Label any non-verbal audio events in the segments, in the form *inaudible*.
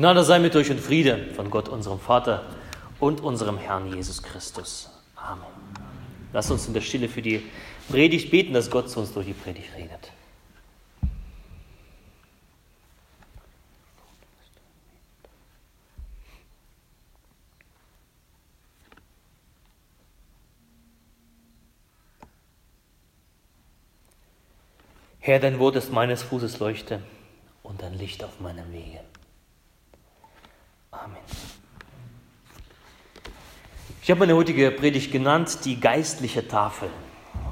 Gnade sei mit euch und Friede von Gott, unserem Vater und unserem Herrn Jesus Christus. Amen. Lass uns in der Stille für die Predigt beten, dass Gott zu uns durch die Predigt redet. Herr, dein Wort ist meines Fußes Leuchte und ein Licht auf meinem Wege. Amen. Ich habe meine heutige Predigt genannt, die geistliche Tafel.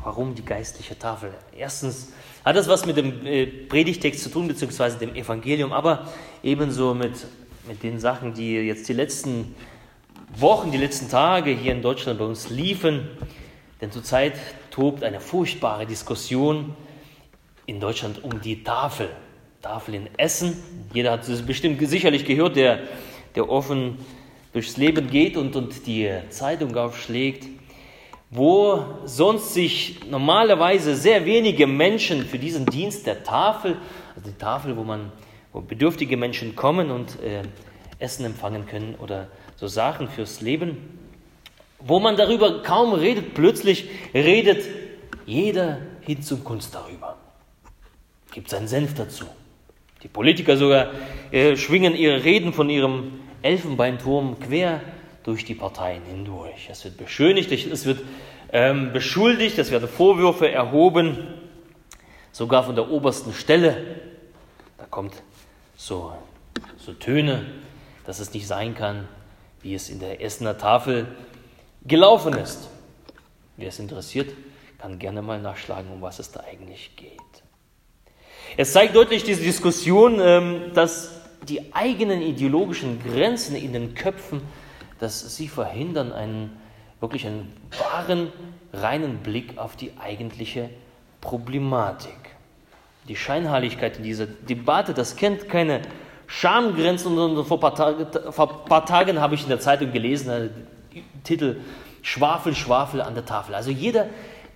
Warum die geistliche Tafel? Erstens hat das was mit dem äh, Predigtext zu tun, beziehungsweise dem Evangelium, aber ebenso mit, mit den Sachen, die jetzt die letzten Wochen, die letzten Tage hier in Deutschland bei uns liefen. Denn zurzeit tobt eine furchtbare Diskussion in Deutschland um die Tafel. Tafel in Essen. Jeder hat es bestimmt sicherlich gehört, der der offen durchs Leben geht und, und die Zeitung aufschlägt, wo sonst sich normalerweise sehr wenige Menschen für diesen Dienst der Tafel, also die Tafel, wo man, wo bedürftige Menschen kommen und äh, Essen empfangen können oder so Sachen fürs Leben, wo man darüber kaum redet, plötzlich redet jeder hin zum Kunst darüber, gibt seinen Senf dazu. Die Politiker sogar äh, schwingen ihre Reden von ihrem Elfenbeinturm quer durch die Parteien hindurch. Es wird beschönigt, es wird ähm, beschuldigt, es werden Vorwürfe erhoben, sogar von der obersten Stelle. Da kommt so, so Töne, dass es nicht sein kann, wie es in der Essener Tafel gelaufen ist. Wer es interessiert, kann gerne mal nachschlagen, um was es da eigentlich geht. Es zeigt deutlich diese Diskussion, ähm, dass die eigenen ideologischen Grenzen in den Köpfen, dass sie verhindern einen wirklich einen wahren, reinen Blick auf die eigentliche Problematik. Die Scheinheiligkeit in dieser Debatte, das kennt keine Schamgrenzen. Und vor ein paar, vor paar Tagen habe ich in der Zeitung gelesen, äh, Titel Schwafel, Schwafel an der Tafel. Also jeder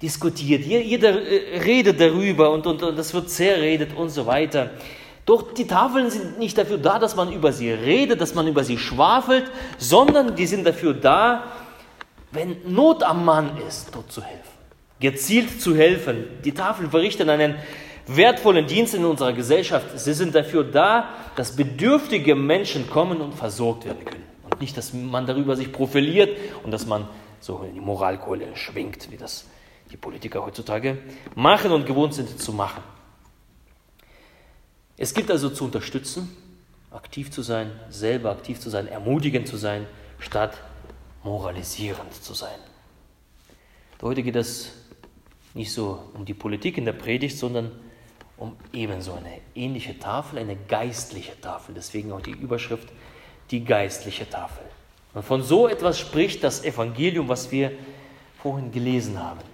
diskutiert, jeder äh, redet darüber und, und, und das wird zerredet und so weiter. Doch die Tafeln sind nicht dafür da, dass man über sie redet, dass man über sie schwafelt, sondern die sind dafür da, wenn Not am Mann ist, dort zu helfen. Gezielt zu helfen. Die Tafeln verrichten einen wertvollen Dienst in unserer Gesellschaft. Sie sind dafür da, dass bedürftige Menschen kommen und versorgt werden können. Und nicht, dass man darüber sich profiliert und dass man so in die Moralkeule schwingt, wie das die Politiker heutzutage machen und gewohnt sind zu machen. Es gilt also zu unterstützen, aktiv zu sein, selber aktiv zu sein, ermutigend zu sein, statt moralisierend zu sein. Heute geht es nicht so um die Politik in der Predigt, sondern um ebenso eine ähnliche Tafel, eine geistliche Tafel. Deswegen auch die Überschrift, die geistliche Tafel. Und von so etwas spricht das Evangelium, was wir vorhin gelesen haben.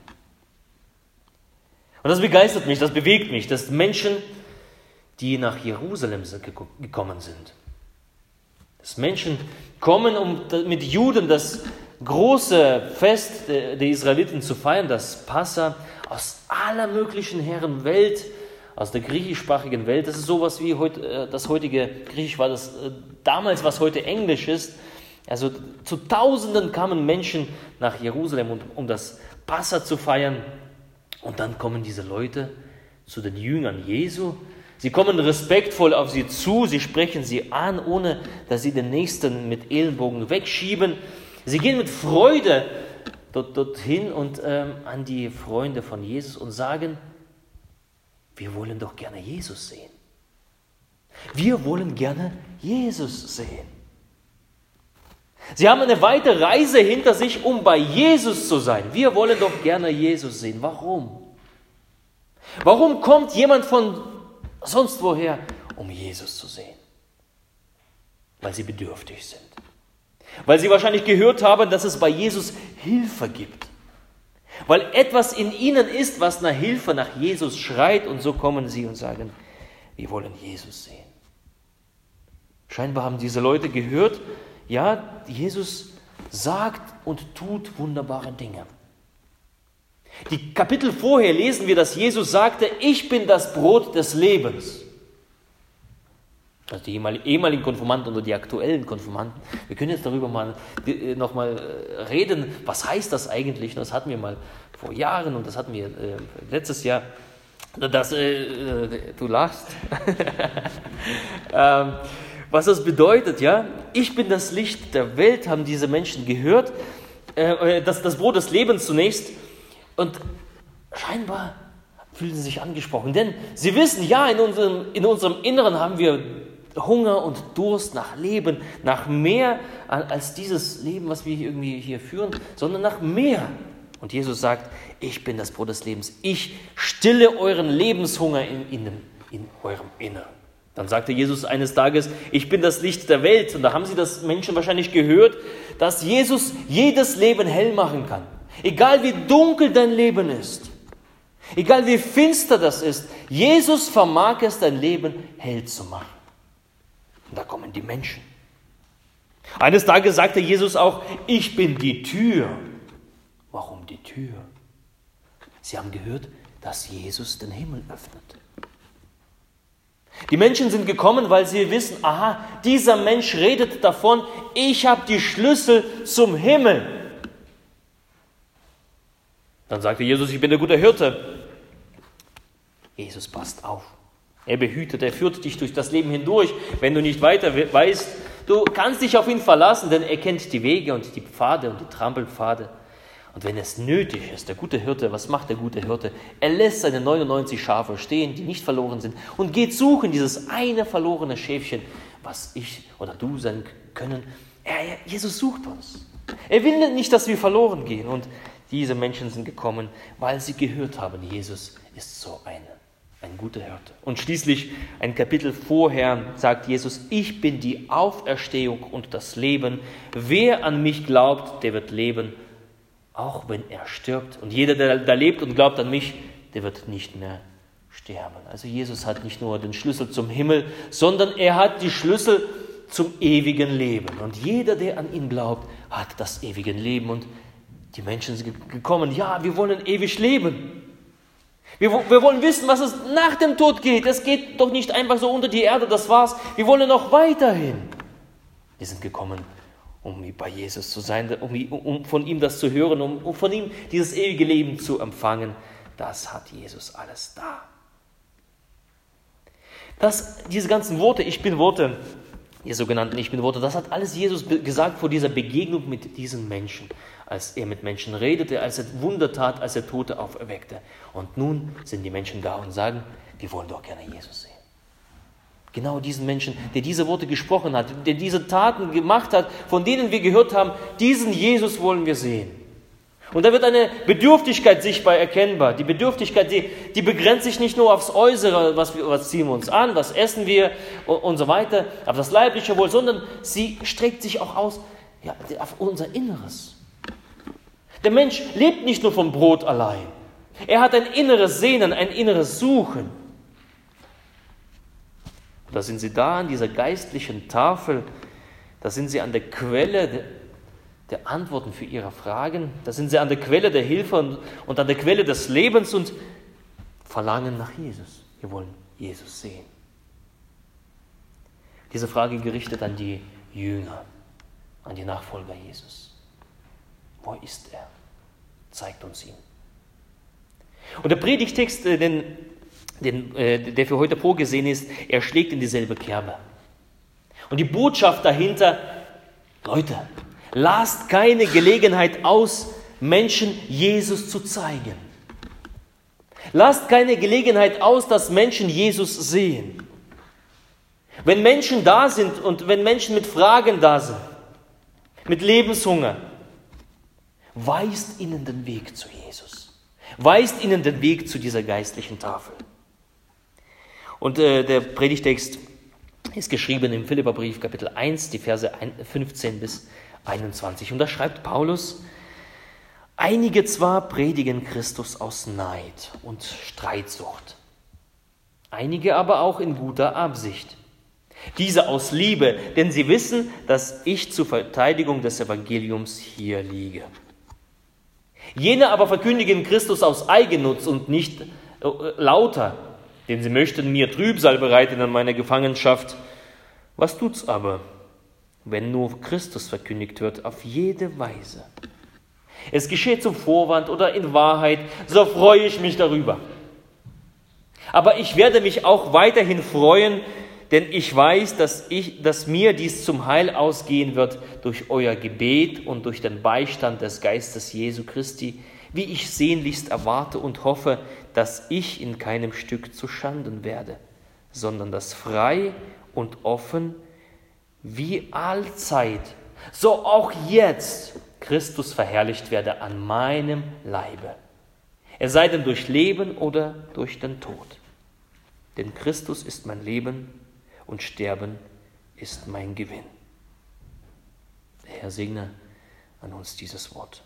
Und das begeistert mich, das bewegt mich, dass Menschen, die nach Jerusalem gekommen sind, dass Menschen kommen, um mit Juden das große Fest der Israeliten zu feiern, das Passa, aus aller möglichen Herren Welt, aus der griechischsprachigen Welt. Das ist sowas wie heute, äh, das heutige Griechisch war das äh, damals, was heute Englisch ist. Also zu Tausenden kamen Menschen nach Jerusalem, um, um das Passa zu feiern. Und dann kommen diese Leute zu den Jüngern Jesu. Sie kommen respektvoll auf sie zu, sie sprechen sie an, ohne dass sie den Nächsten mit Ellenbogen wegschieben. Sie gehen mit Freude dort, dorthin und ähm, an die Freunde von Jesus und sagen, wir wollen doch gerne Jesus sehen. Wir wollen gerne Jesus sehen. Sie haben eine weite Reise hinter sich, um bei Jesus zu sein. Wir wollen doch gerne Jesus sehen. Warum? Warum kommt jemand von sonst woher, um Jesus zu sehen? Weil sie bedürftig sind. Weil sie wahrscheinlich gehört haben, dass es bei Jesus Hilfe gibt. Weil etwas in ihnen ist, was nach Hilfe, nach Jesus schreit. Und so kommen sie und sagen, wir wollen Jesus sehen. Scheinbar haben diese Leute gehört, ja, Jesus sagt und tut wunderbare Dinge. Die Kapitel vorher lesen wir, dass Jesus sagte, ich bin das Brot des Lebens. also die ehemaligen Konformanten oder die aktuellen Konformanten. Wir können jetzt darüber mal äh, nochmal äh, reden, was heißt das eigentlich? Das hatten wir mal vor Jahren und das hatten wir äh, letztes Jahr. Das, äh du lachst. *laughs* ähm, was das bedeutet, ja? Ich bin das Licht der Welt, haben diese Menschen gehört. Äh, das, das Brot des Lebens zunächst. Und scheinbar fühlen sie sich angesprochen, denn sie wissen, ja, in unserem, in unserem Inneren haben wir Hunger und Durst nach Leben, nach mehr als dieses Leben, was wir irgendwie hier führen, sondern nach mehr. Und Jesus sagt, ich bin das Brot des Lebens. Ich stille euren Lebenshunger in, in, in eurem Inneren. Dann sagte Jesus eines Tages, ich bin das Licht der Welt. Und da haben sie das Menschen wahrscheinlich gehört, dass Jesus jedes Leben hell machen kann. Egal wie dunkel dein Leben ist, egal wie finster das ist, Jesus vermag es, dein Leben hell zu machen. Und da kommen die Menschen. Eines Tages sagte Jesus auch, ich bin die Tür. Warum die Tür? Sie haben gehört, dass Jesus den Himmel öffnet. Die Menschen sind gekommen, weil sie wissen, aha, dieser Mensch redet davon, ich habe die Schlüssel zum Himmel. Dann sagte Jesus, ich bin der gute Hirte. Jesus passt auf. Er behütet, er führt dich durch das Leben hindurch. Wenn du nicht weiter weißt, du kannst dich auf ihn verlassen, denn er kennt die Wege und die Pfade und die Trampelpfade. Und wenn es nötig ist, der gute Hirte, was macht der gute Hirte? Er lässt seine 99 Schafe stehen, die nicht verloren sind, und geht suchen dieses eine verlorene Schäfchen, was ich oder du sein können. Er, Jesus sucht uns. Er will nicht, dass wir verloren gehen. Und diese Menschen sind gekommen, weil sie gehört haben, Jesus ist so eine ein guter Hirte. Und schließlich ein Kapitel vorher sagt Jesus, ich bin die Auferstehung und das Leben. Wer an mich glaubt, der wird leben, auch wenn er stirbt. Und jeder, der da lebt und glaubt an mich, der wird nicht mehr sterben. Also Jesus hat nicht nur den Schlüssel zum Himmel, sondern er hat die Schlüssel zum ewigen Leben. Und jeder, der an ihn glaubt, hat das ewige Leben. Und die Menschen sind gekommen, ja, wir wollen ewig leben. Wir, wir, wollen wissen, was es nach dem Tod geht. Es geht doch nicht einfach so unter die Erde, das war's. Wir wollen noch weiterhin. Wir sind gekommen, um bei Jesus zu sein, um, um von ihm das zu hören, um, um von ihm dieses ewige Leben zu empfangen. Das hat Jesus alles da. Das, diese ganzen Worte, ich bin Worte, die sogenannten Ich bin Worte, das hat alles Jesus gesagt vor dieser Begegnung mit diesen Menschen als er mit Menschen redete, als er Wunder tat, als er Tote auferweckte. Und nun sind die Menschen da und sagen, wir wollen doch gerne Jesus sehen. Genau diesen Menschen, der diese Worte gesprochen hat, der diese Taten gemacht hat, von denen wir gehört haben, diesen Jesus wollen wir sehen. Und da wird eine Bedürftigkeit sichtbar erkennbar. Die Bedürftigkeit, die, die begrenzt sich nicht nur aufs Äußere, was, wir, was ziehen wir uns an, was essen wir und, und so weiter, auf das leibliche Wohl, sondern sie streckt sich auch aus ja, auf unser Inneres. Der Mensch lebt nicht nur vom Brot allein. Er hat ein inneres Sehnen, ein inneres Suchen. Da sind sie da an dieser geistlichen Tafel, da sind sie an der Quelle der Antworten für ihre Fragen, da sind sie an der Quelle der Hilfe und, an der Quelle des Lebens und verlangen nach Jesus. Wir wollen Jesus sehen. Diese Frage gerichtet an die Jünger, an die Nachfolger Jesus. Wo ist er? Zeigt uns ihn. Und der Predigtext, äh, den, den, äh, der für heute vorgesehen ist, er schlägt in dieselbe Kerbe. Und die Botschaft dahinter, Leute, lasst keine Gelegenheit aus, Menschen Jesus zu zeigen. Lasst keine Gelegenheit aus, dass Menschen Jesus sehen. Wenn Menschen da sind und wenn Menschen mit Fragen da sind, mit Lebenshunger, weist ihnen den Weg zu Jesus, weist ihnen den Weg zu dieser geistlichen Tafel. Und äh, der Predigtext ist geschrieben im Philipperbrief Kapitel 1, die Verse 15 bis 21. Und da schreibt Paulus, einige zwar predigen Christus aus Neid und Streitsucht, einige aber auch in guter Absicht. Diese aus Liebe, denn sie wissen, dass ich zur Verteidigung des Evangeliums hier liege. Jene aber verkündigen Christus aus Eigennutz und nicht äh, lauter, denn sie möchten mir Trübsal bereiten an meiner Gefangenschaft Was tut's aber, wenn nur Christus verkündigt wird, auf jede Weise? Es geschieht zum Vorwand oder in Wahrheit, so freue ich mich darüber. Aber ich werde mich auch weiterhin freuen, denn ich weiß, dass, ich, dass mir dies zum Heil ausgehen wird durch euer Gebet und durch den Beistand des Geistes Jesu Christi, wie ich sehnlichst erwarte und hoffe, dass ich in keinem Stück zu Schanden werde, sondern dass frei und offen wie allzeit, so auch jetzt Christus verherrlicht werde an meinem Leibe. Er sei denn durch Leben oder durch den Tod. Denn Christus ist mein Leben und Sterben ist mein Gewinn. Der Herr segne an uns dieses Wort.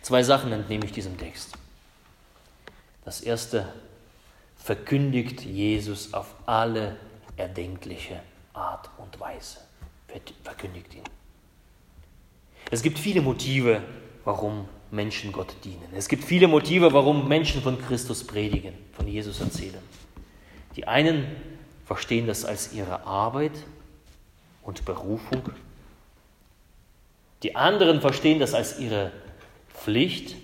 Zwei Sachen entnehme ich diesem Text. Das erste, verkündigt Jesus auf alle erdenkliche Art und Weise. Verkündigt ihn. Es gibt viele Motive, warum Menschen Gott dienen. Es gibt viele Motive, warum Menschen von Christus predigen, von Jesus erzählen. Die einen verstehen das als ihre Arbeit und Berufung. Die anderen verstehen das als ihre Pflicht.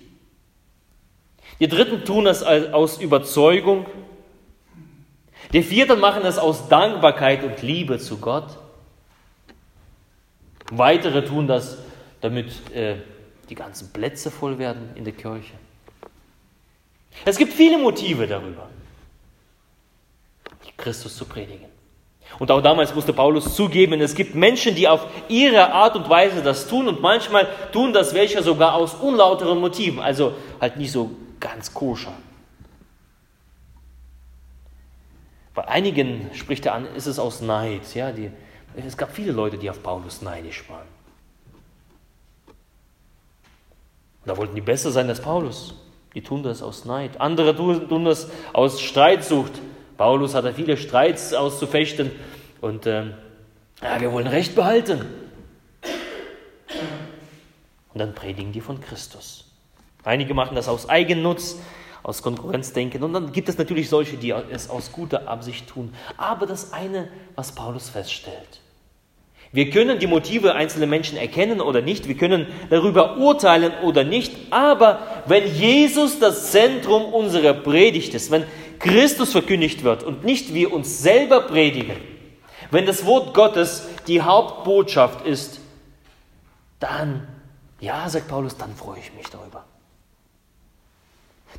Die Dritten tun das aus Überzeugung. Die Vierten machen das aus Dankbarkeit und Liebe zu Gott. Weitere tun das, damit äh, die ganzen Plätze voll werden in der Kirche. Es gibt viele Motive darüber, Christus zu predigen. Und auch damals musste Paulus zugeben, es gibt Menschen, die auf ihre Art und Weise das tun und manchmal tun das welche sogar aus unlauteren Motiven, also halt nicht so ganz koscher. Bei einigen spricht er an, ist es aus Neid. Ja, die, es gab viele Leute, die auf Paulus neidisch waren. Da wollten die besser sein als Paulus. Die tun das aus Neid. Andere tun, tun das aus Streitsucht. Paulus hatte viele Streits auszufechten und ähm, ja, wir wollen Recht behalten. Und dann predigen die von Christus. Einige machen das aus Eigennutz, aus Konkurrenzdenken. Und dann gibt es natürlich solche, die es aus guter Absicht tun. Aber das eine, was Paulus feststellt. Wir können die Motive einzelner Menschen erkennen oder nicht, wir können darüber urteilen oder nicht, aber wenn Jesus das Zentrum unserer Predigt ist, wenn Christus verkündigt wird und nicht wir uns selber predigen, wenn das Wort Gottes die Hauptbotschaft ist, dann, ja, sagt Paulus, dann freue ich mich darüber.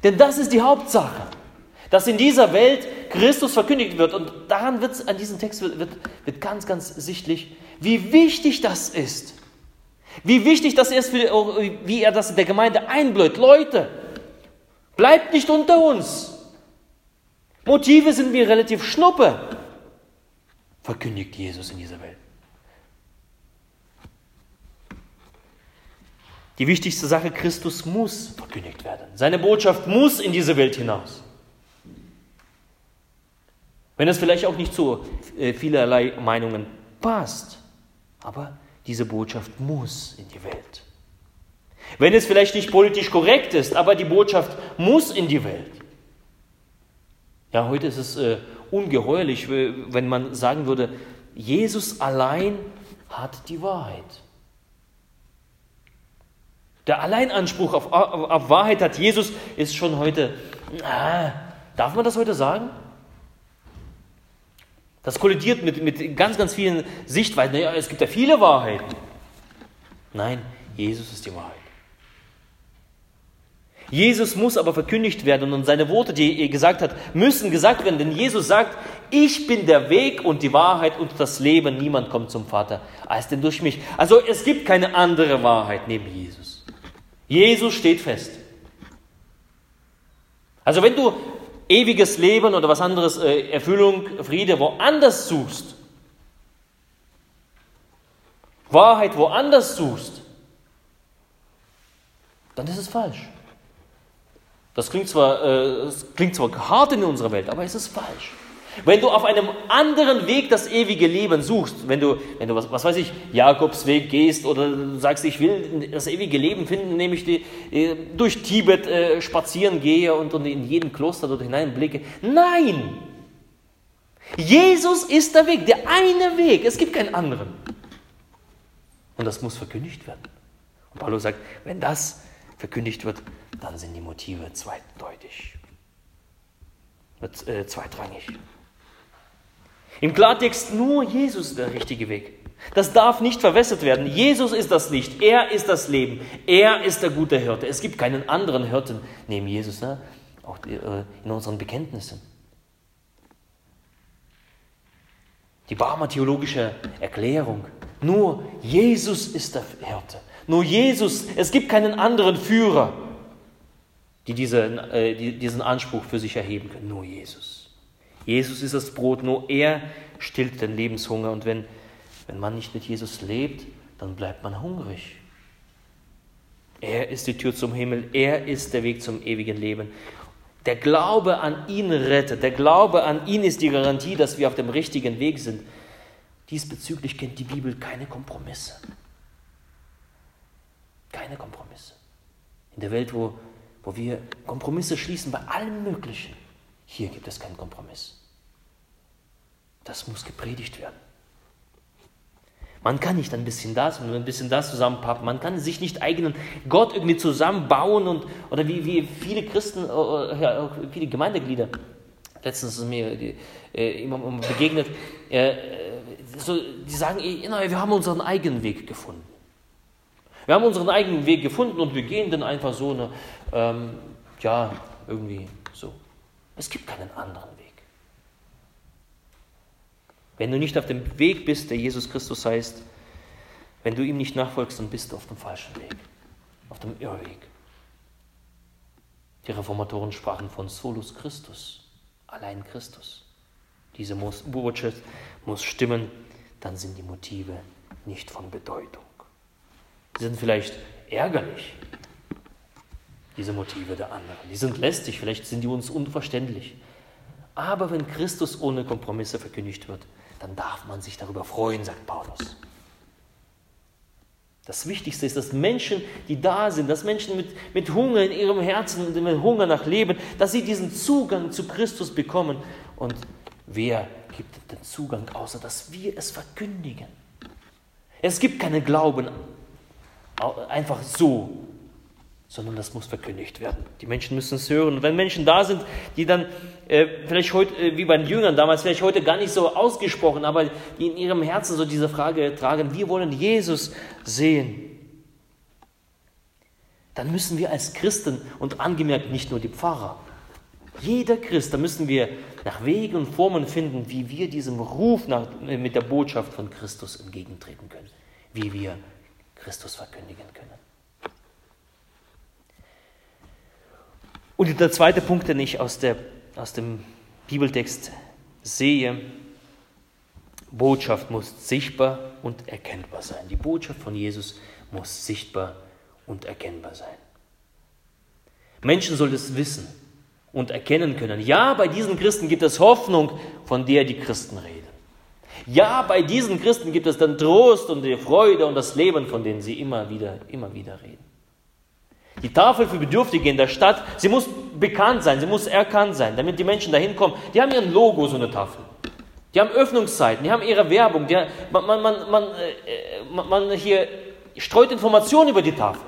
Denn das ist die Hauptsache, dass in dieser Welt Christus verkündigt wird. Und daran wird an diesem Text wird, wird, ganz, ganz sichtlich, wie wichtig das ist. Wie wichtig das ist, für, wie er das der Gemeinde einbläut. Leute, bleibt nicht unter uns. Motive sind mir relativ schnuppe. Verkündigt Jesus in dieser Welt. Die wichtigste Sache, Christus muss verkündigt werden. Seine Botschaft muss in diese Welt hinaus. Wenn es vielleicht auch nicht zu äh, vielerlei Meinungen passt, aber diese Botschaft muss in die Welt. Wenn es vielleicht nicht politisch korrekt ist, aber die Botschaft muss in die Welt. Ja, heute ist es äh, ungeheuerlich, wenn man sagen würde, Jesus allein hat die Wahrheit. Der Alleinanspruch auf, auf, auf Wahrheit hat Jesus, ist schon heute, ah, darf man das heute sagen? Das kollidiert mit, mit ganz, ganz vielen Sichtweisen. Naja, es gibt ja viele Wahrheiten. Nein, Jesus ist die Wahrheit. Jesus muss aber verkündigt werden und seine Worte, die er gesagt hat, müssen gesagt werden, denn Jesus sagt, ich bin der Weg und die Wahrheit und das Leben, niemand kommt zum Vater als denn durch mich. Also es gibt keine andere Wahrheit neben Jesus. Jesus steht fest. Also wenn du ewiges Leben oder was anderes, äh, Erfüllung, Friede woanders suchst, Wahrheit woanders suchst, dann ist es falsch. Das klingt zwar, äh, das klingt zwar hart in unserer Welt, aber es ist falsch. Wenn du auf einem anderen Weg das ewige Leben suchst, wenn du, wenn du was, was weiß ich, Jakobsweg gehst oder du sagst, ich will das ewige Leben finden, indem ich die, äh, durch Tibet äh, spazieren gehe und, und in jeden Kloster dort hineinblicke. Nein! Jesus ist der Weg, der eine Weg. Es gibt keinen anderen. Und das muss verkündigt werden. Und Paulus sagt, wenn das verkündigt wird, dann sind die Motive zweideutig, äh, zweitrangig. Im Klartext nur Jesus ist der richtige Weg. Das darf nicht verwässert werden. Jesus ist das Licht, er ist das Leben, er ist der gute Hirte. Es gibt keinen anderen Hirten neben Jesus, ne? auch äh, in unseren Bekenntnissen. Die Barmer theologische Erklärung. Nur Jesus ist der Hirte. Nur Jesus. Es gibt keinen anderen Führer, die, diese, äh, die diesen Anspruch für sich erheben können. Nur Jesus. Jesus ist das Brot. Nur er stillt den Lebenshunger. Und wenn wenn man nicht mit Jesus lebt, dann bleibt man hungrig. Er ist die Tür zum Himmel, er ist der Weg zum ewigen Leben. Der Glaube an ihn rettet, der Glaube an ihn ist die Garantie, dass wir auf dem richtigen Weg sind. Diesbezüglich kennt die Bibel keine Kompromisse. Keine Kompromisse. In der Welt, wo, wo wir Kompromisse schließen bei allem Möglichen, hier gibt es keinen Kompromiss. Das muss gepredigt werden. Man kann nicht ein bisschen das und ein bisschen das zusammenpappen. Man kann sich nicht eigenen Gott irgendwie zusammenbauen und oder wie, wie viele Christen, äh, ja, viele Gemeindeglieder, letztens ist mir äh, immer begegnet, äh, so, die sagen, wir haben unseren eigenen Weg gefunden. Wir haben unseren eigenen Weg gefunden und wir gehen dann einfach so, eine, ähm, ja, irgendwie. Es gibt keinen anderen Weg. Wenn du nicht auf dem Weg bist, der Jesus Christus heißt, wenn du ihm nicht nachfolgst, dann bist du auf dem falschen Weg, auf dem Irrweg. Die Reformatoren sprachen von Solus Christus, allein Christus. Diese Botschaft muss stimmen, dann sind die Motive nicht von Bedeutung. Sie sind vielleicht ärgerlich, diese Motive der anderen. Die sind lästig, vielleicht sind die uns unverständlich. Aber wenn Christus ohne Kompromisse verkündigt wird, dann darf man sich darüber freuen, sagt Paulus. Das Wichtigste ist, dass Menschen, die da sind, dass Menschen mit, mit Hunger in ihrem Herzen und mit Hunger nach Leben, dass sie diesen Zugang zu Christus bekommen. Und wer gibt den Zugang, außer dass wir es verkündigen? Es gibt keinen Glauben einfach so, sondern das muss verkündigt werden. Die Menschen müssen es hören. Und wenn Menschen da sind, die dann äh, vielleicht heute, äh, wie bei den Jüngern damals, vielleicht heute gar nicht so ausgesprochen, aber die in ihrem Herzen so diese Frage tragen, wir wollen Jesus sehen, dann müssen wir als Christen, und angemerkt nicht nur die Pfarrer, jeder Christ, da müssen wir nach Wegen und Formen finden, wie wir diesem Ruf nach, äh, mit der Botschaft von Christus entgegentreten können, wie wir Christus verkündigen können. Und der zweite Punkt, den ich aus, der, aus dem Bibeltext sehe, Botschaft muss sichtbar und erkennbar sein. Die Botschaft von Jesus muss sichtbar und erkennbar sein. Menschen sollen es wissen und erkennen können. Ja, bei diesen Christen gibt es Hoffnung, von der die Christen reden. Ja, bei diesen Christen gibt es dann Trost und die Freude und das Leben, von denen sie immer wieder, immer wieder reden. Die Tafel für Bedürftige in der Stadt, sie muss bekannt sein, sie muss erkannt sein, damit die Menschen dahin kommen. Die haben ihren Logo, so eine Tafel. Die haben Öffnungszeiten, die haben ihre Werbung. Die, man, man, man, man, äh, man hier streut Informationen über die Tafel.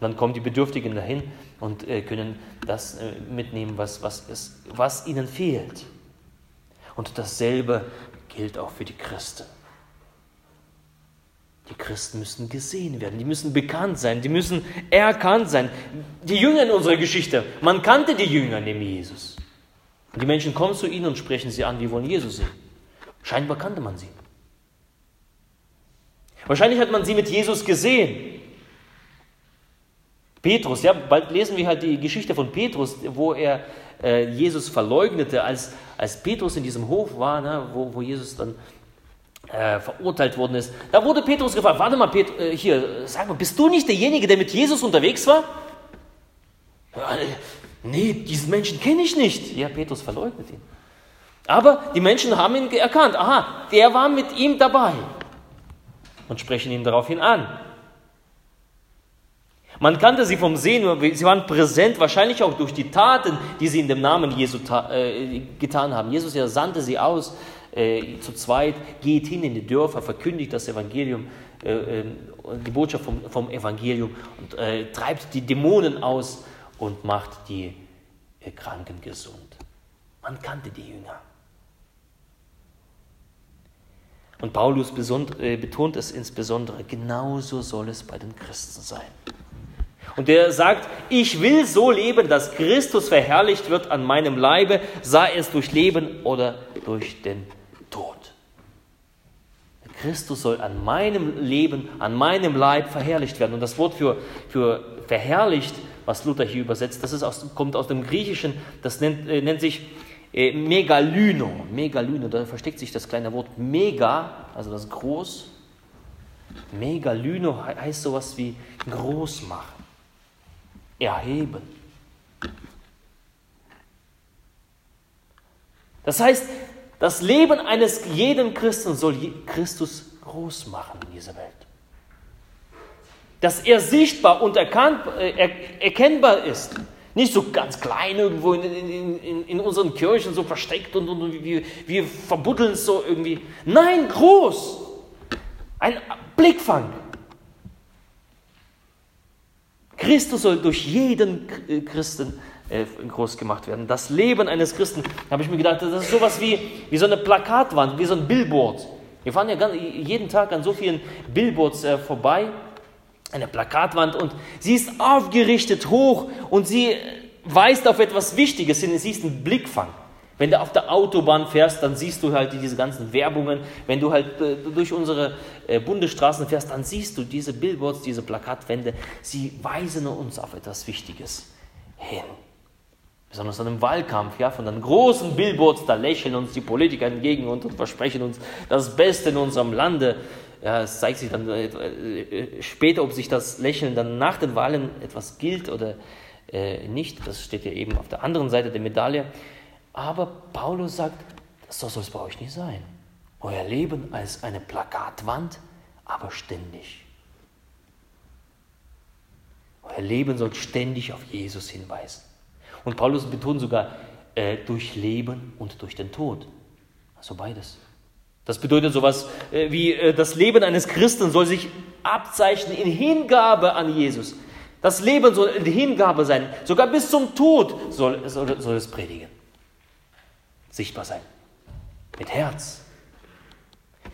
Und dann kommen die Bedürftigen dahin und äh, können das äh, mitnehmen, was, was, ist, was ihnen fehlt. Und dasselbe gilt auch für die Christen. Die Christen müssen gesehen werden, die müssen bekannt sein, die müssen erkannt sein. Die Jünger in unserer Geschichte, man kannte die Jünger neben Jesus. Und die Menschen kommen zu ihnen und sprechen sie an, wir wollen Jesus sehen. Scheinbar kannte man sie. Wahrscheinlich hat man sie mit Jesus gesehen. Petrus, ja, bald lesen wir halt die Geschichte von Petrus, wo er äh, Jesus verleugnete, als, als Petrus in diesem Hof war, ne, wo, wo Jesus dann äh, verurteilt worden ist. Da wurde Petrus gefragt, warte mal, Pet äh, hier, sag mal, bist du nicht derjenige, der mit Jesus unterwegs war? Äh, nee, diesen Menschen kenne ich nicht. Ja, Petrus verleugnet ihn. Aber die Menschen haben ihn erkannt. Aha, der war mit ihm dabei. Und sprechen ihn daraufhin an. Man kannte sie vom Sehen, sie waren präsent, wahrscheinlich auch durch die Taten, die sie in dem Namen Jesu äh, getan haben. Jesus ja sandte sie aus äh, zu zweit, geht hin in die Dörfer, verkündigt das Evangelium, äh, äh, die Botschaft vom, vom Evangelium und äh, treibt die Dämonen aus und macht die äh, Kranken gesund. Man kannte die Jünger. Und Paulus äh, betont es insbesondere, genauso soll es bei den Christen sein. Und er sagt, ich will so leben, dass Christus verherrlicht wird an meinem Leibe, sei es durch Leben oder durch den Tod. Christus soll an meinem Leben, an meinem Leib verherrlicht werden. Und das Wort für, für verherrlicht, was Luther hier übersetzt, das aus, kommt aus dem Griechischen, das nennt, äh, nennt sich äh, Megalyno. Megalyno, da versteckt sich das kleine Wort Mega, also das Groß. Megalyno heißt sowas wie groß machen, erheben. Das heißt, das Leben eines jeden Christen soll Christus groß machen in dieser Welt. Dass er sichtbar und erkannt, äh, erkennbar ist. Nicht so ganz klein irgendwo in, in, in, in unseren Kirchen so versteckt und, und wir, wir verbuddeln es so irgendwie. Nein, groß. Ein Blickfang. Christus soll durch jeden Christen äh, groß gemacht werden. Das Leben eines Christen, habe ich mir gedacht, das ist sowas wie, wie so eine Plakatwand, wie so ein Billboard. Wir fahren ja jeden Tag an so vielen Billboards äh, vorbei eine Plakatwand und sie ist aufgerichtet hoch und sie weist auf etwas Wichtiges hin. Sie ist ein Blickfang. Wenn du auf der Autobahn fährst, dann siehst du halt diese ganzen Werbungen. Wenn du halt äh, durch unsere äh, Bundesstraßen fährst, dann siehst du diese Billboards, diese Plakatwände. Sie weisen uns auf etwas Wichtiges hin. Besonders an einem Wahlkampf, ja, von den großen Billboards, da lächeln uns die Politiker entgegen und, und versprechen uns das Beste in unserem Lande. Ja, es zeigt sich dann äh, äh, später, ob sich das Lächeln dann nach den Wahlen etwas gilt oder äh, nicht. Das steht ja eben auf der anderen Seite der Medaille. Aber Paulus sagt, so soll es bei euch nicht sein. Euer Leben als eine Plakatwand, aber ständig. Euer Leben soll ständig auf Jesus hinweisen. Und Paulus betont sogar äh, durch Leben und durch den Tod. Also beides. Das bedeutet sowas äh, wie äh, das Leben eines Christen soll sich abzeichnen in Hingabe an Jesus. Das Leben soll in Hingabe sein. Sogar bis zum Tod soll, soll, soll es predigen. Sichtbar sein. Mit Herz.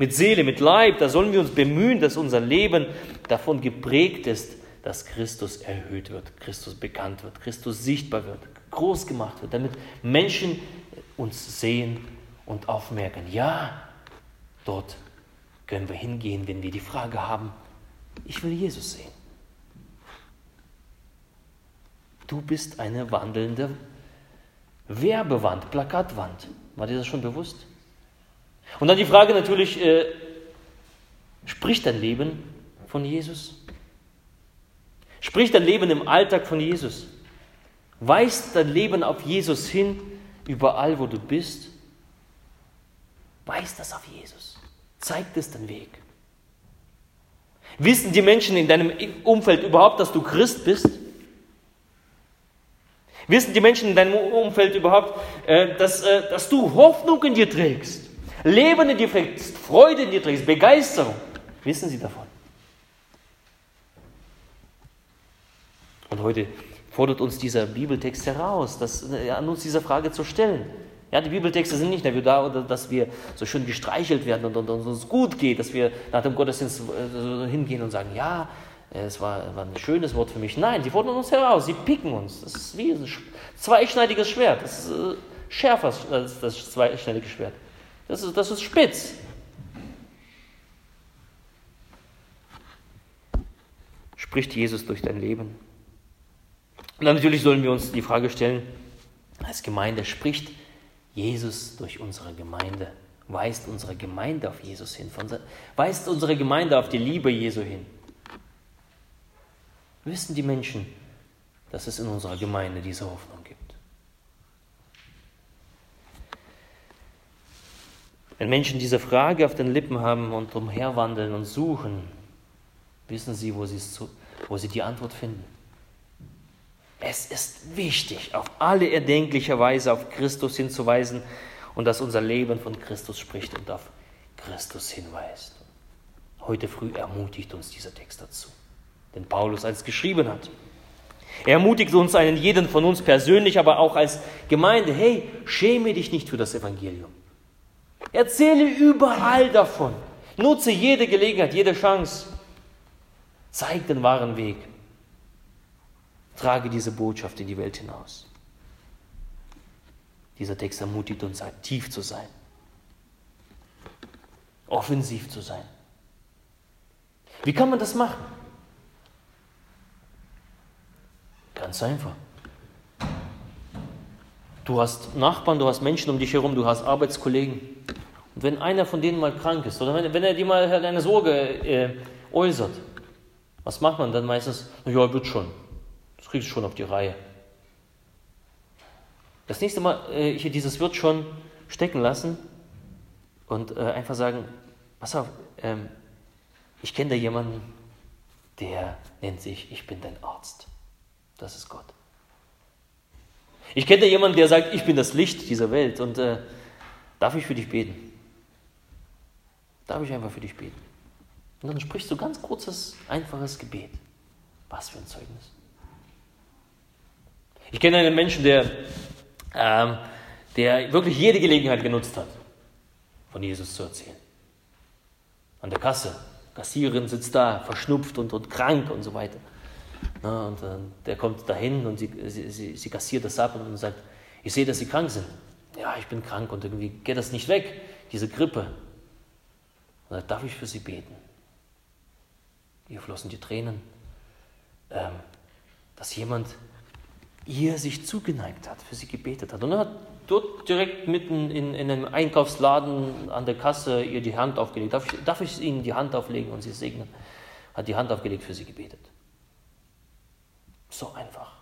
Mit Seele, mit Leib. Da sollen wir uns bemühen, dass unser Leben davon geprägt ist, dass Christus erhöht wird, Christus bekannt wird, Christus sichtbar wird, groß gemacht wird, damit Menschen uns sehen und aufmerken. Ja, Dort können wir hingehen, wenn wir die Frage haben, ich will Jesus sehen. Du bist eine wandelnde Werbewand, Plakatwand. War dir das schon bewusst? Und dann die Frage natürlich, äh, spricht dein Leben von Jesus? Spricht dein Leben im Alltag von Jesus? Weist dein Leben auf Jesus hin, überall wo du bist? Weist das auf Jesus? zeigt es den Weg. Wissen die Menschen in deinem Umfeld überhaupt, dass du Christ bist? Wissen die Menschen in deinem Umfeld überhaupt, äh, dass, äh, dass du Hoffnung in dir trägst, Leben in dir trägst, Freude in dir trägst, Begeisterung? Wissen sie davon? Und heute fordert uns dieser Bibeltext heraus, das, äh, an uns diese Frage zu stellen. Ja, die Bibeltexte sind nicht dafür da, dass wir so schön gestreichelt werden und, und, und uns gut geht, dass wir nach dem Gottesdienst äh, hingehen und sagen, ja, es war, war, ein schönes Wort für mich. Nein, die fordern uns heraus, sie picken uns. Das ist wie ein zweischneidiges Schwert. Das ist äh, schärfer als das zweischneidige Schwert. Das ist, das ist spitz. Spricht Jesus durch dein Leben? Und natürlich sollen wir uns die Frage stellen, als Gemeinde spricht Jesus durch unsere Gemeinde, weist unsere Gemeinde auf Jesus hin, weist unsere Gemeinde auf die Liebe Jesu hin. Wissen die Menschen, dass es in unserer Gemeinde diese Hoffnung gibt? Wenn Menschen diese Frage auf den Lippen haben und umherwandeln und suchen, wissen sie, wo, wo sie die Antwort finden. Es ist wichtig, auf alle erdenkliche Weise auf Christus hinzuweisen und das unser Leben von Christus spricht und auf Christus hinweist. Heute früh ermutigt uns dieser Text dazu, den Paulus als geschrieben hat. Er ermutigt uns einen jeden von uns persönlich, aber auch als Gemeinde, hey, schäme dich nicht für das Evangelium. Erzähle überall davon. Nutze jede Gelegenheit, jede Chance. Zeig den wahren Weg. Trage diese Botschaft in die Welt hinaus. Dieser Text ermutigt uns, aktiv zu sein, offensiv zu sein. Wie kann man das machen? Ganz einfach. Du hast Nachbarn, du hast Menschen um dich herum, du hast Arbeitskollegen. Und wenn einer von denen mal krank ist oder wenn, wenn er dir mal eine Sorge äh, äußert, was macht man dann meistens? Ja, wird schon. Kriegst du schon auf die Reihe. Das nächste Mal äh, hier dieses wird schon stecken lassen und äh, einfach sagen, pass auf, ähm, ich kenne da jemanden, der nennt sich, ich bin dein Arzt. Das ist Gott. Ich kenne da jemanden, der sagt, ich bin das Licht dieser Welt und äh, darf ich für dich beten? Darf ich einfach für dich beten? Und dann sprichst du ganz kurzes, einfaches Gebet. Was für ein Zeugnis. Ich kenne einen Menschen, der, ähm, der wirklich jede Gelegenheit genutzt hat, von Jesus zu erzählen. An der Kasse. Kassiererin sitzt da, verschnupft und, und krank und so weiter. Na, und äh, der kommt dahin und sie, sie, sie, sie kassiert das ab und sagt, ich sehe, dass Sie krank sind. Ja, ich bin krank und irgendwie geht das nicht weg, diese Grippe. Und sagt, darf ich für Sie beten? Ihr flossen die Tränen, ähm, dass jemand ihr sich zugeneigt hat, für sie gebetet hat. Und er hat dort direkt mitten in, in einem Einkaufsladen an der Kasse ihr die Hand aufgelegt. Darf ich, darf ich Ihnen die Hand auflegen und Sie segnen? Hat die Hand aufgelegt, für sie gebetet. So einfach.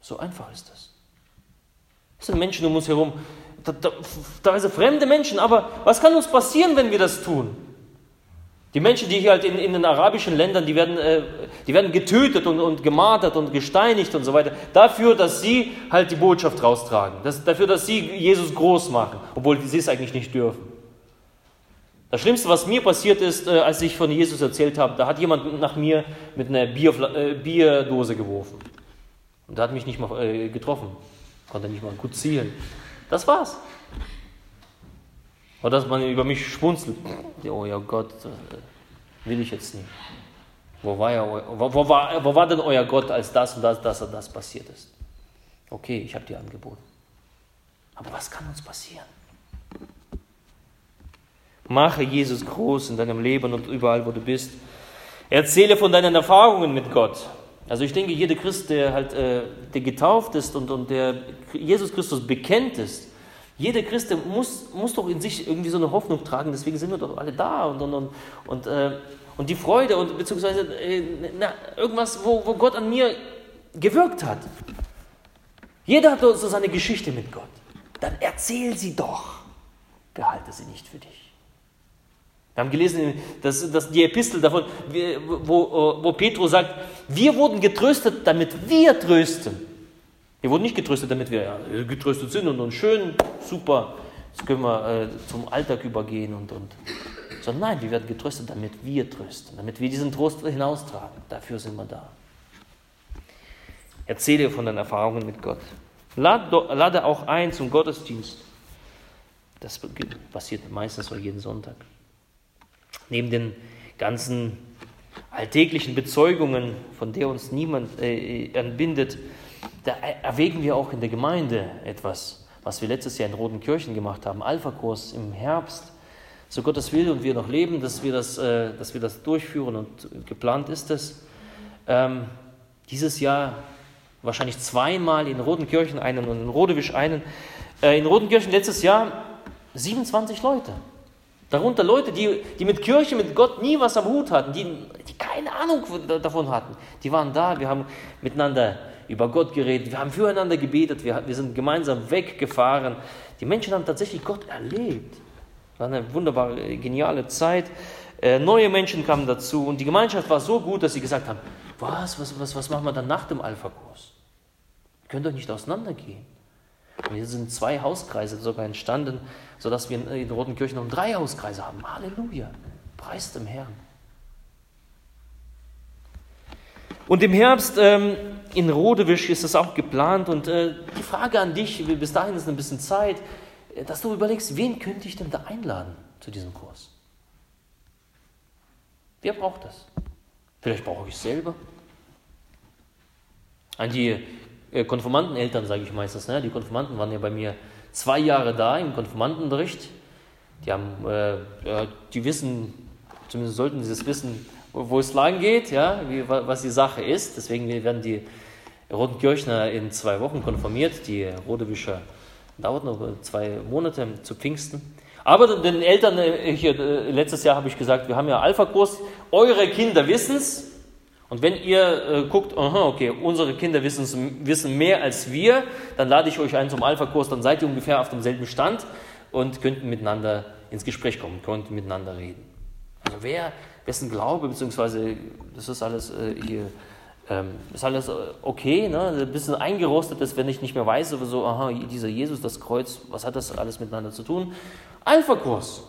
So einfach ist das. Es sind Menschen um uns herum, da, sind fremde Menschen, aber was kann uns passieren, wenn wir das tun? Die Menschen, die hier halt in, in den arabischen Ländern, die werden, äh, die werden getötet und, und gemartert und gesteinigt und so weiter, dafür, dass sie halt die Botschaft raustragen, das, dafür, dass sie Jesus groß machen, obwohl sie es eigentlich nicht dürfen. Das Schlimmste, was mir passiert ist, äh, als ich von Jesus erzählt habe, da hat jemand nach mir mit einer Bier, äh, Bierdose geworfen. Und der hat mich nicht mal äh, getroffen, konnte nicht mal gut zielen. Das war's. Oder dass man über mich schmunzelt. Oh ja Gott, äh, will ich jetzt nicht. Wo war, ja, wo, wo, war, wo war denn euer Gott, als das und das, das und das passiert ist? Okay, ich habe dir angeboten. Aber was kann uns passieren? Mache Jesus groß in deinem Leben und überall, wo du bist. Erzähle von deinen Erfahrungen mit Gott. Also ich denke, jeder Christ, der halt äh, der getauft ist und, und der Jesus Christus bekennt ist, jeder Christ muss, muss doch in sich irgendwie so eine Hoffnung tragen, deswegen sind wir doch alle da und, und, und, und, äh, und die Freude und beziehungsweise äh, na, irgendwas, wo, wo Gott an mir gewirkt hat. Jeder hat so seine Geschichte mit Gott. Dann erzähl sie doch, behalte sie nicht für dich. Wir haben gelesen, dass, dass die Epistel davon, wo, wo Petrus sagt, wir wurden getröstet, damit wir trösten. Wir wurden nicht getröstet, damit wir getröstet sind und, und schön, super, jetzt können wir äh, zum Alltag übergehen und, und. Sondern nein, wir werden getröstet, damit wir trösten, damit wir diesen Trost hinaustragen. Dafür sind wir da. Erzähle von deinen Erfahrungen mit Gott. Lade, auch ein zum Gottesdienst. Das passiert meistens so jeden Sonntag. Neben den ganzen alltäglichen Bezeugungen, von der uns niemand äh, entbindet, da erwägen wir auch in der Gemeinde etwas, was wir letztes Jahr in Roten Kirchen gemacht haben, Alpha-Kurs im Herbst. So Gottes Will und wir noch leben, dass wir das, äh, dass wir das durchführen und geplant ist es. Ähm, dieses Jahr wahrscheinlich zweimal in Rotenkirchen einen und in Rodewisch einen. Äh, in Rotenkirchen letztes Jahr 27 Leute. Darunter Leute, die, die mit Kirche, mit Gott nie was am Hut hatten, die, die keine Ahnung davon hatten. Die waren da, wir haben miteinander über Gott geredet, wir haben füreinander gebetet, wir, wir sind gemeinsam weggefahren. Die Menschen haben tatsächlich Gott erlebt. War eine wunderbare, geniale Zeit. Äh, neue Menschen kamen dazu und die Gemeinschaft war so gut, dass sie gesagt haben, was, was, was, was machen wir dann nach dem Alpha-Kurs? Ihr könnt doch nicht auseinandergehen. Und hier sind zwei Hauskreise sogar entstanden, sodass wir in Roten Kirchen noch drei Hauskreise haben. Halleluja. Preist dem Herrn. Und im Herbst ähm, in Rodewisch ist es auch geplant. Und äh, die Frage an dich, bis dahin ist ein bisschen Zeit, äh, dass du überlegst, wen könnte ich denn da einladen zu diesem Kurs? Wer braucht das? Vielleicht brauche ich es selber. An die äh, Konformanteneltern sage ich meistens. Ne? Die Konformanten waren ja bei mir zwei Jahre da im Konformantenunterricht. Die haben, äh, die wissen, zumindest sollten sie es wissen, wo es lang geht, ja, wie, was die Sache ist. Deswegen werden die Roten Kirchner in zwei Wochen konformiert. Die Rodewischer dauert noch zwei Monate zu Pfingsten. Aber den Eltern, äh, hier, äh, letztes Jahr habe ich gesagt, wir haben ja Alpha-Kurs, eure Kinder wissen es. Und wenn ihr äh, guckt, aha, okay, unsere Kinder wissen mehr als wir, dann lade ich euch ein zum Alpha-Kurs, dann seid ihr ungefähr auf demselben Stand und könnt miteinander ins Gespräch kommen, könnt miteinander reden. Also wer, wessen Glaube, beziehungsweise das ist alles äh, hier, ähm, ist alles äh, okay, ne? ein bisschen eingerostet ist, wenn ich nicht mehr weiß, so, aha, dieser Jesus, das Kreuz, was hat das alles miteinander zu tun? Alpha-Kurs.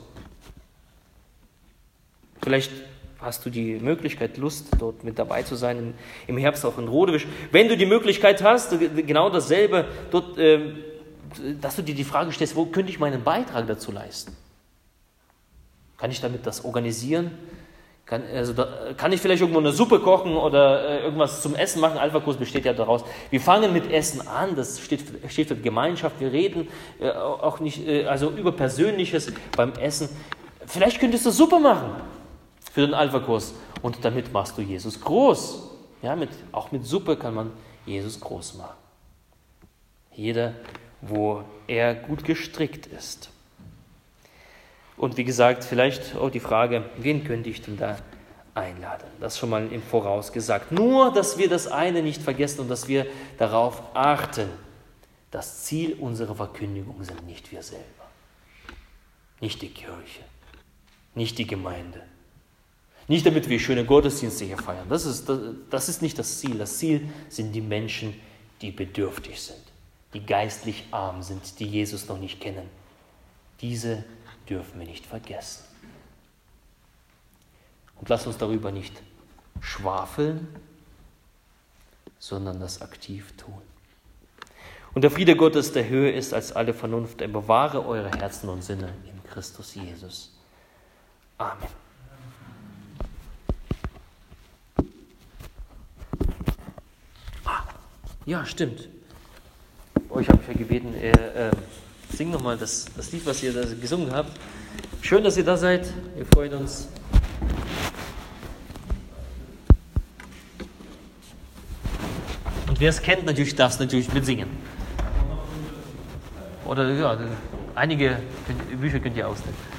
Vielleicht hast du die Möglichkeit, Lust, dort mit dabei zu sein, im Herbst auch in Rodewisch. Wenn du die Möglichkeit hast, genau dasselbe, dort, äh, dass du dir die Frage stellst, wo könnte ich meinen Beitrag dazu leisten? Kann ich damit das organisieren? Kann, also da, kann ich vielleicht irgendwo eine Suppe kochen oder äh, irgendwas zum Essen machen? Alpha-Kurs besteht ja daraus. Wir fangen mit Essen an, das steht, steht für Gemeinschaft. Wir reden äh, auch nicht, äh, also über Persönliches beim Essen. Vielleicht könntest du Suppe machen für den Alpha-Kurs und damit machst du Jesus groß. Ja, mit, auch mit Suppe kann man Jesus groß machen. Jeder, wo er gut gestrickt ist. Und wie gesagt, vielleicht auch die Frage, wen könnte ich denn da einladen? Das schon mal im Voraus gesagt. Nur, dass wir das eine nicht vergessen und dass wir darauf achten. Das Ziel unserer Verkündigung sind nicht wir selber, nicht die Kirche, nicht die Gemeinde, nicht damit wir schöne Gottesdienste hier feiern. Das ist, das, das ist nicht das Ziel. Das Ziel sind die Menschen, die bedürftig sind, die geistlich arm sind, die Jesus noch nicht kennen. Diese dürfen wir nicht vergessen. Und lass uns darüber nicht schwafeln, sondern das aktiv tun. Und der Friede Gottes, der höher ist als alle Vernunft, er bewahre eure Herzen und Sinne in Christus Jesus. Amen. Ah, ja, stimmt. Euch habe ich ja gebeten, äh, äh, Sing nochmal das, das Lied, was ihr da gesungen habt. Schön, dass ihr da seid. Wir freuen uns. Und wer es kennt, natürlich darf es natürlich mitsingen. Oder ja, einige Bücher könnt ihr ausnehmen.